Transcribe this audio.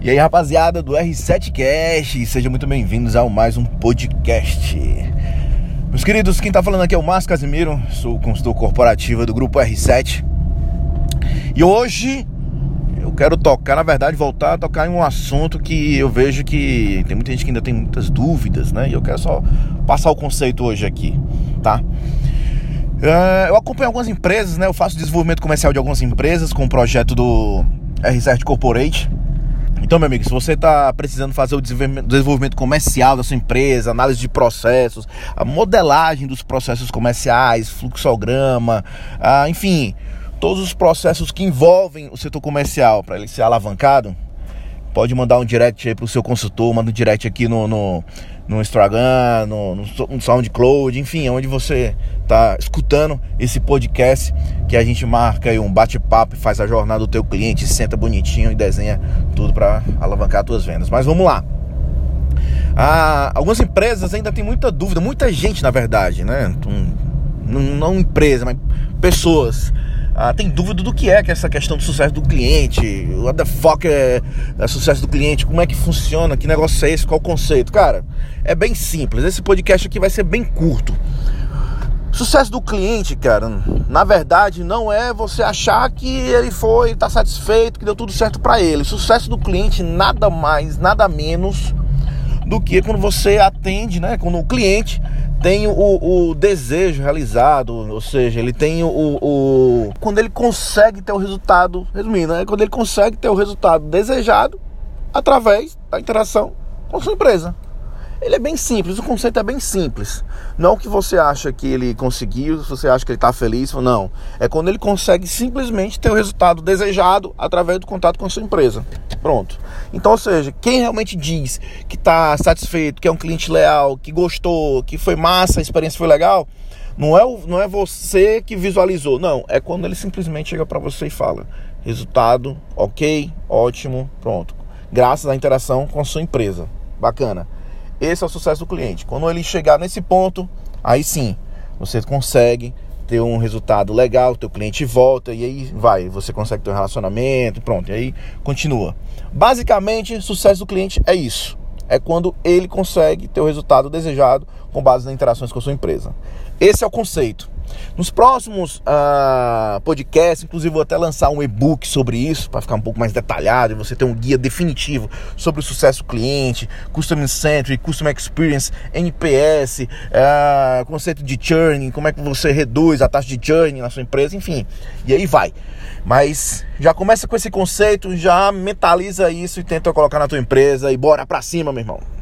E aí, rapaziada do R7Cast, sejam muito bem-vindos a mais um podcast. Meus queridos, quem tá falando aqui é o Márcio Casimiro, sou consultor corporativo do grupo R7. E hoje eu quero tocar, na verdade, voltar a tocar em um assunto que eu vejo que tem muita gente que ainda tem muitas dúvidas, né? E eu quero só passar o conceito hoje aqui, tá? Uh, eu acompanho algumas empresas, né? Eu faço desenvolvimento comercial de algumas empresas com o projeto do R7 Corporate. Então, meu amigo, se você está precisando fazer o desenvolvimento comercial da sua empresa, análise de processos, a modelagem dos processos comerciais, fluxograma, ah, enfim, todos os processos que envolvem o setor comercial para ele ser alavancado, pode mandar um direct aí para o seu consultor, manda um direct aqui no, no, no Instagram, no, no SoundCloud, enfim, onde você está escutando esse podcast que a gente marca aí um bate-papo e faz a jornada do teu cliente, senta bonitinho e desenha tudo para alavancar as tuas vendas. Mas vamos lá. Ah, algumas empresas ainda tem muita dúvida, muita gente na verdade, né? Não, não empresa, mas pessoas ah, tem dúvida do que é que é essa questão do sucesso do cliente, what the fuck é, é sucesso do cliente, como é que funciona, que negócio é esse, qual o conceito. Cara, é bem simples, esse podcast aqui vai ser bem curto. Sucesso do cliente, cara, na verdade não é você achar que ele foi, está satisfeito, que deu tudo certo para ele. Sucesso do cliente nada mais, nada menos do que quando você atende, né? Quando o cliente tem o, o desejo realizado, ou seja, ele tem o, o, Quando ele consegue ter o resultado, resumindo, né? Quando ele consegue ter o resultado desejado através da interação com sua empresa. Ele é bem simples, o conceito é bem simples. Não que você acha que ele conseguiu, se você acha que ele está feliz, não. É quando ele consegue simplesmente ter o resultado desejado através do contato com a sua empresa. Pronto. Então, ou seja, quem realmente diz que está satisfeito, que é um cliente leal, que gostou, que foi massa, a experiência foi legal, não é, o, não é você que visualizou, não. É quando ele simplesmente chega para você e fala: resultado, ok, ótimo, pronto. Graças à interação com a sua empresa. Bacana. Esse é o sucesso do cliente. Quando ele chegar nesse ponto, aí sim, você consegue ter um resultado legal, teu cliente volta e aí vai, você consegue ter um relacionamento, pronto, e aí continua. Basicamente, sucesso do cliente é isso. É quando ele consegue ter o resultado desejado com base nas interações com a sua empresa. Esse é o conceito. Nos próximos uh, podcasts, inclusive vou até lançar um e-book sobre isso, para ficar um pouco mais detalhado e você ter um guia definitivo sobre o sucesso cliente, Customer Centric, Customer Experience, NPS, uh, conceito de churning, como é que você reduz a taxa de churning na sua empresa, enfim. E aí vai. Mas já começa com esse conceito, já mentaliza isso e tenta colocar na tua empresa e bora pra cima, meu irmão.